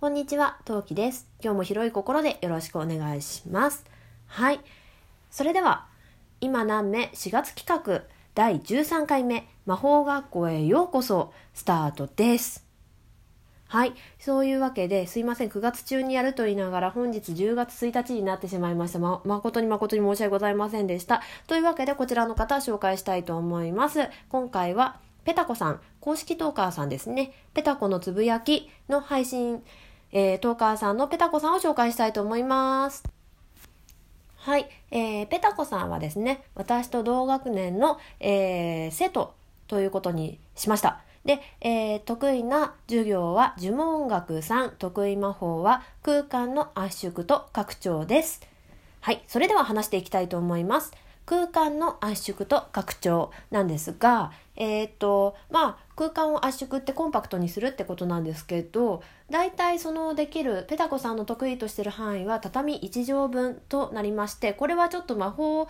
こんにちは、トウキです。今日も広い心でよろしくお願いします。はい。それでは、今何目？4月企画第13回目魔法学校へようこそスタートです。はい。そういうわけで、すいません。9月中にやると言いながら、本日10月1日になってしまいました。ま、誠に誠に申し訳ございませんでした。というわけで、こちらの方紹介したいと思います。今回は、ペタコさん、公式トーカーさんですね。ペタコのつぶやきの配信、えー、トーカーさんのペタコさんを紹介したいと思います。はい。えー、ペタコさんはですね、私と同学年の、えー、生徒ということにしました。で、えー、得意な授業は呪文学3、得意魔法は空間の圧縮と拡張です。はい。それでは話していきたいと思います。空間の圧縮と拡張なんですが、えっ、と、まあ、空間を圧縮ってコンパクトにするってことなんですけど、大体そのできる、ペタコさんの得意としてる範囲は畳1畳分となりまして、これはちょっと魔法、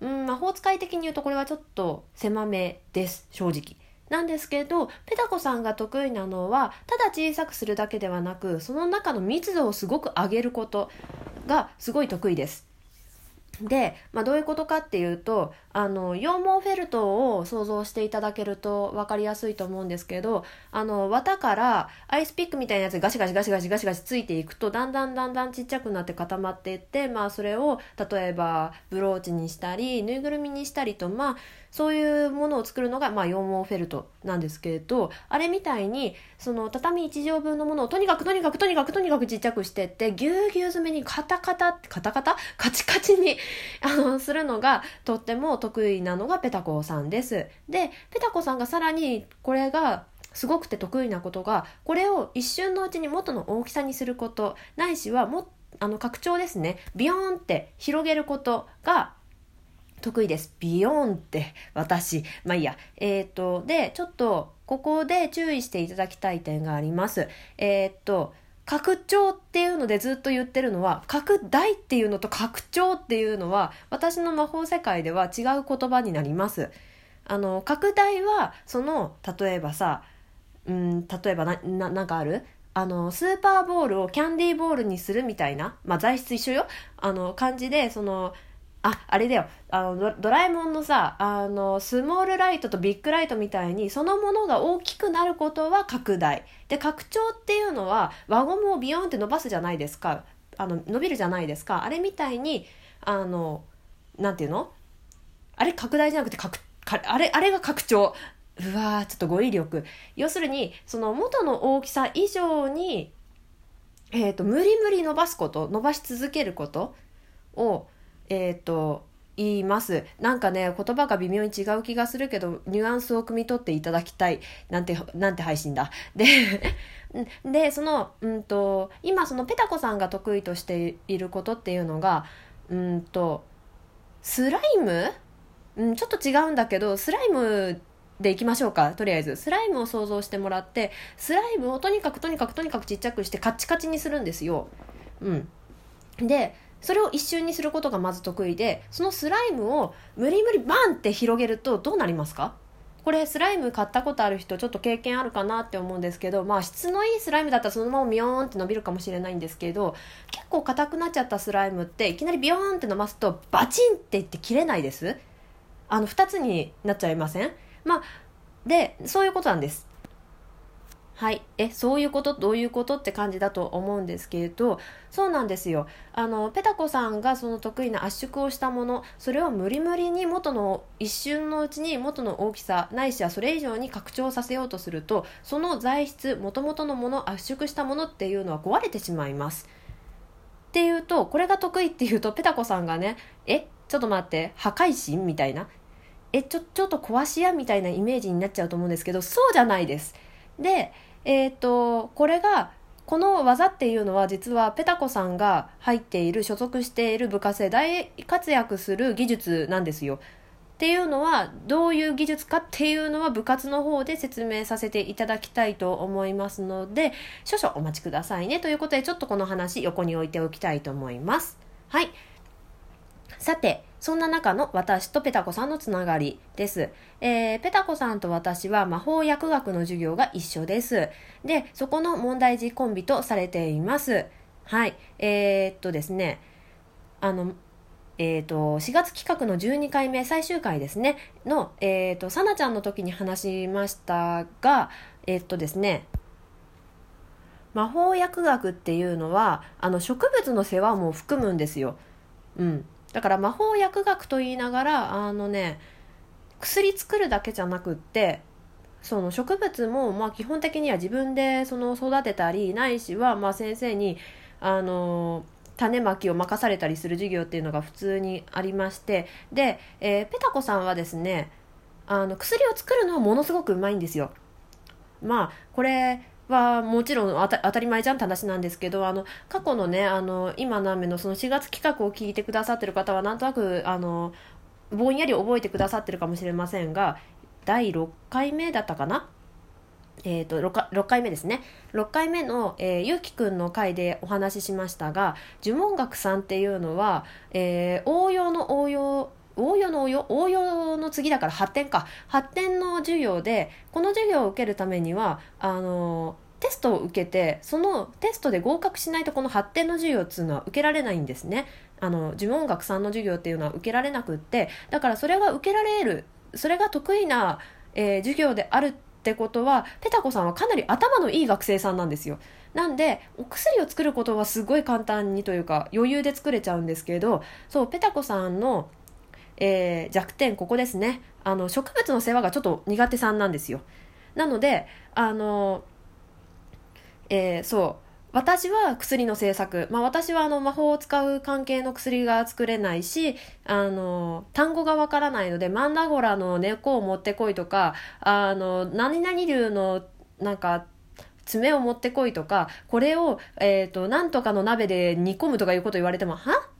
うん、魔法使い的に言うとこれはちょっと狭めです、正直。なんですけど、ペタコさんが得意なのは、ただ小さくするだけではなく、その中の密度をすごく上げることがすごい得意です。で、まあ、どういうことかっていうとあの羊毛フェルトを想像していただけると分かりやすいと思うんですけどあの綿からアイスピックみたいなやつガシガシガシガシガシガシついていくとだんだんだんだんちっちゃくなって固まっていって、まあ、それを例えばブローチにしたりぬいぐるみにしたりとまあそういうものを作るのが、まあ、羊毛フェルトなんですけれどあれみたいにその畳1畳分のものをとにかくとにかくとにかくとにかくちっちゃくしてってぎゅうぎゅう詰めにカタカタカタカタカチカチにあのするのがとってもと得意なのがペタコさんです。でペタコさんがさらにこれがすごくて得意なことがこれを一瞬のうちに元の大きさにすることないしはもあの拡張ですねビヨーンって広げることが得意です。ビヨーンって私。まあいいや。えっ、ー、と、で、ちょっとここで注意していただきたい点があります。えっ、ー、と、拡張っていうのでずっと言ってるのは、拡大っていうのと拡張っていうのは、私の魔法世界では違う言葉になります。あの、拡大は、その、例えばさ、うん、例えばな、な、なんかある？あの、スーパーボールをキャンディーボールにするみたいな、まあ材質一緒よ。あの、感じで、その、あ、あれだよ。あのド、ラえもんのさ、あの、スモールライトとビッグライトみたいに、そのものが大きくなることは拡大。で、拡張っていうのは、輪ゴムをビヨーンって伸ばすじゃないですか。あの、伸びるじゃないですか。あれみたいに、あの、なんていうの？あれ拡大じゃなくて拡、あれ、あれが拡張。うわーちょっと語彙力。要するに、その元の大きさ以上に、えっ、ー、と、無理無理伸ばすこと、伸ばし続けることを、えっ、ー、と言います。なんかね言葉が微妙に違う気がするけどニュアンスを汲み取っていただきたい。なんてなんて配信だ。ででそのうんと今そのペタコさんが得意としていることっていうのがうんとスライム、うん、ちょっと違うんだけどスライムでいきましょうかとりあえず。スライムを想像してもらってスライムをとにかくとにかくとにかくちっちゃくしてカチカチにするんですよ。うん、でそれを一瞬にすることがまず得意でそのスライムを無理無理バンって広げるとどうなりますか？これスライム買ったことある人ちょっと経験あるかなって思うんですけどまあ質のいいスライムだったらそのままビヨーンって伸びるかもしれないんですけど結構硬くなっちゃったスライムっていきなりビヨーンって伸ばすとバチンっていって切れないです？あの2つになっちゃいません？まあでそういうことなんです。はい。え、そういうこと？どういうこと？って感じだと思うんですけれど、そうなんですよ。あの、ペタコさんがその得意な圧縮をしたもの、それを無理無理に元の、一瞬のうちに元の大きさ、ないしはそれ以上に拡張させようとすると、その材質、元々のもの、圧縮したものっていうのは壊れてしまいます。っていうと、これが得意っていうと、ペタコさんがね、え、ちょっと待って、破壊神みたいな？え、ちょ、ちょっと壊し屋みたいなイメージになっちゃうと思うんですけど、そうじゃないです。で、えっ、ー、と、これが、この技っていうのは実はペタコさんが入っている、所属している部活で大活躍する技術なんですよ。っていうのは、どういう技術かっていうのは部活の方で説明させていただきたいと思いますので、少々お待ちくださいね。ということで、ちょっとこの話横に置いておきたいと思います。はい。さて、そんな中の私とペタコさんのつながりです。えー、ペタコさんと私は魔法薬学の授業が一緒です。で、そこの問題児コンビとされています。はい。えー、っとですね、あの、えーと、4月企画の12回目最終回ですねの、えーと、さなちゃんの時に話しましたがえっ、ー、とですね魔法薬学っていうのはあの植物の世話も含むんですよ。うん、だから魔法薬学と言いながらあのね薬作るだけじゃなくってその植物もまあ基本的には自分でその育てたりないしはまあ先生にあの種まきを任されたりする授業っていうのが普通にありましてで、えー、ペタコさんはですねあの薬を作るのはものすごくうまいんですよ。まあこれはもちろん当たり前じゃんって話なんですけどあの過去のねあの今の雨のその4月企画を聞いてくださってる方はなんとなくあのぼんやり覚えてくださってるかもしれませんが第6回目だったかな？えーと、6, 6回目ですね。6回目の、えー、ゆうきくんの回でお話ししましたが呪文学さんっていうのは、えー、応用の応用応用の応用応用の次だから発展か。発展の授業でこの授業を受けるためにはあのテストを受けてそのテストで合格しないとこの発展の授業っていうのは受けられないんですね。あの呪文学さんの授業っていうのは受けられなくってだからそれが受けられるそれが得意な、えー、授業であるってことはペタコさんはかなり頭のいい学生さんなんですよ。なんでお薬を作ることはすごい簡単にというか余裕で作れちゃうんですけどそうペタコさんの、えー、弱点ここですね。あの植物の世話がちょっと苦手さんなんですよ。なのであのえー、そう私は薬の製作、まあ、私はあの魔法を使う関係の薬が作れないしあの単語がわからないのでマンダゴラの猫を持ってこいとかあの何々流のなんか爪を持ってこいとかこれを、えーと、なんとかの鍋で煮込むとかいうこと言われてもは？え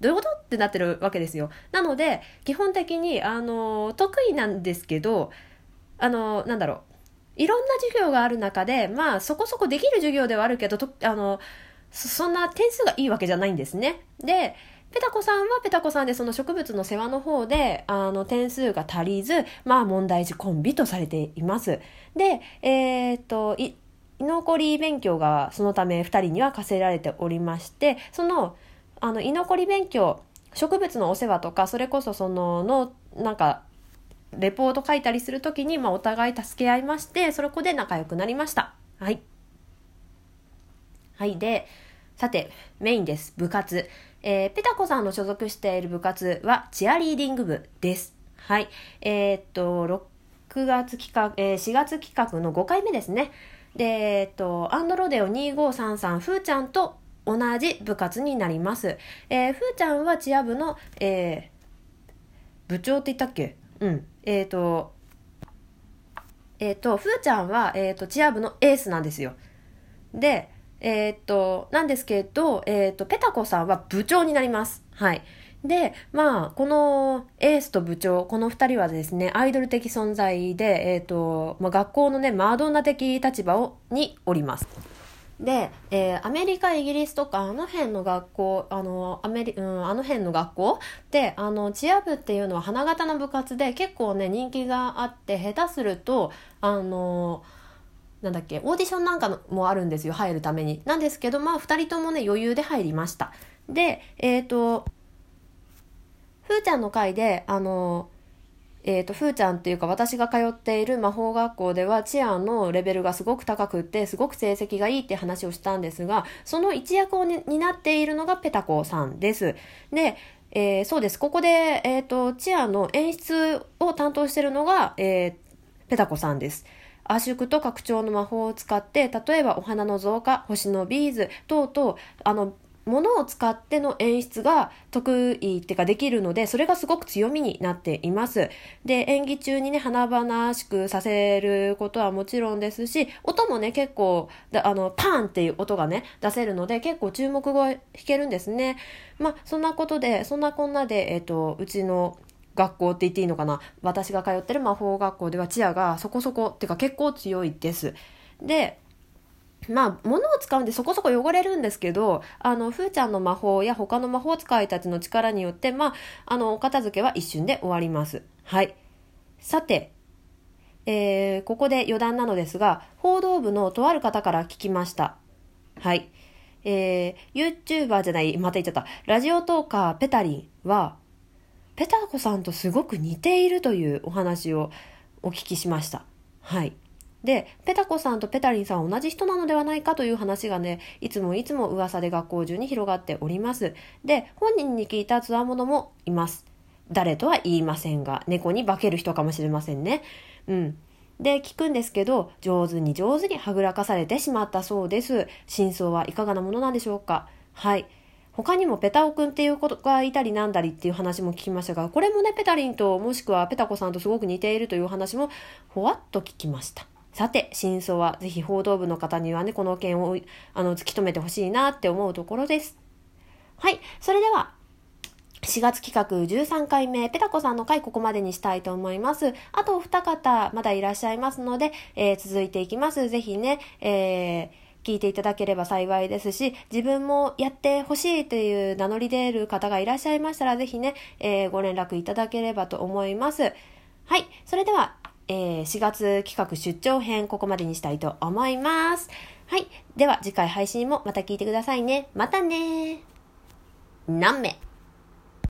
どういうこと？ってなってるわけですよ。なので基本的にあの得意なんですけどあのなんだろういろんな授業がある中で、まあそこそこできる授業ではあるけど、とあの、そんな点数がいいわけじゃないんですね。で、ペタコさんはペタコさんでその植物の世話の方で、あの、点数が足りず、まあ問題児コンビとされています。で、えー、っと、居残り勉強がそのため2人には課せられておりまして、その、あの、居残り勉強、植物のお世話とか、それこそその、の、なんか、レポート書いたりする時に、まあ、お互い助け合いましてそこで仲良くなりました。はい。はい。でさてメインです。部活。えー、ペタコさんの所属している部活はチアリーディング部です。はい。えー、っと6月企画、えー、4月企画の5回目ですね。でえー、っとアンドロデオ2533ふーちゃんと同じ部活になります。えー、ふーちゃんはチア部の、えー、部長って言ったっけ？うん。えっ、ー、と、えっ、ー、と、ふーちゃんは、えっ、ー、と、チア部のエースなんですよ。で、えっ、と、なんですけど、えっ、と、ペタコさんは部長になります。はい。で、まあ、このエースと部長、この二人はですね、アイドル的存在で、えっ、と、まあ、学校のね、マドンナ的立場をにおります。で、えー、アメリカイギリスとかあの辺の学校あのアメリ、うん、あの辺の学校であのチア部っていうのは花形の部活で結構ね人気があって下手するとあのなんだっけオーディションなんかもあるんですよ入るために。なんですけどまあ2人ともね余裕で入りました。でえっ、ー、とふーちゃんの回であのえーと、ふーちゃんっていうか私が通っている魔法学校ではチアのレベルがすごく高くってすごく成績がいいって話をしたんですがその一役を担っているのがペタコさんです。で、えー、そうですここで、えーと、チアの演出を担当しているのが、えー、ペタコさんです。圧縮と拡張の魔法を使って例えばお花の増加星のビーズ等々あのものを使っての演出が得意ってかできるので、それがすごく強みになっています。で、演技中にね、華々しくさせることはもちろんですし、音もね、結構、あの、パンっていう音がね、出せるので、結構注目が弾けるんですね。まあ、そんなことで、そんなこんなで、えっ、と、うちの学校って言っていいのかな？私が通ってる魔法学校ではチアがそこそこっていうか結構強いです。で、まあ、物を使うんでそこそこ汚れるんですけど、あの、ふーちゃんの魔法や他の魔法使いたちの力によって、まあ、あの、お片付けは一瞬で終わります。はい。さて、えー、ここで余談なのですが、報道部のとある方から聞きました。はい。えー、YouTuber じゃない、また言っちゃった。ラジオトーカーペタリンは、ペタコさんとすごく似ているというお話をお聞きしました。はい。で、ペタコさんとペタリンさんは同じ人なのではないかという話がね、いつもいつも噂で学校中に広がっております。で、本人に聞いたつわものもいます。誰とは言いませんが、猫に化ける人かもしれませんね。うん。で、聞くんですけど、上手に上手にはぐらかされてしまったそうです。真相はいかがなものなんでしょうかはい。他にもペタオくんっていう子がいたりなんだりっていう話も聞きましたが、これもね、ペタリンともしくはペタコさんとすごく似ているという話もほわっと聞きました。さて、真相はぜひ報道部の方にはね、この件をあの突き止めてほしいなって思うところです。はい、それでは、4月企画13回目、ペタコさんの回ここまでにしたいと思います。あとお二方まだいらっしゃいますので、えー、続いていきます。ぜひね、えー、聞いていただければ幸いですし、自分もやってほしいという名乗り出る方がいらっしゃいましたら、ぜひね、えー、ご連絡いただければと思います。はい、それではえー、4月企画出張編ここまでにしたいと思います。はい。では次回配信もまた聞いてくださいね。またね何名？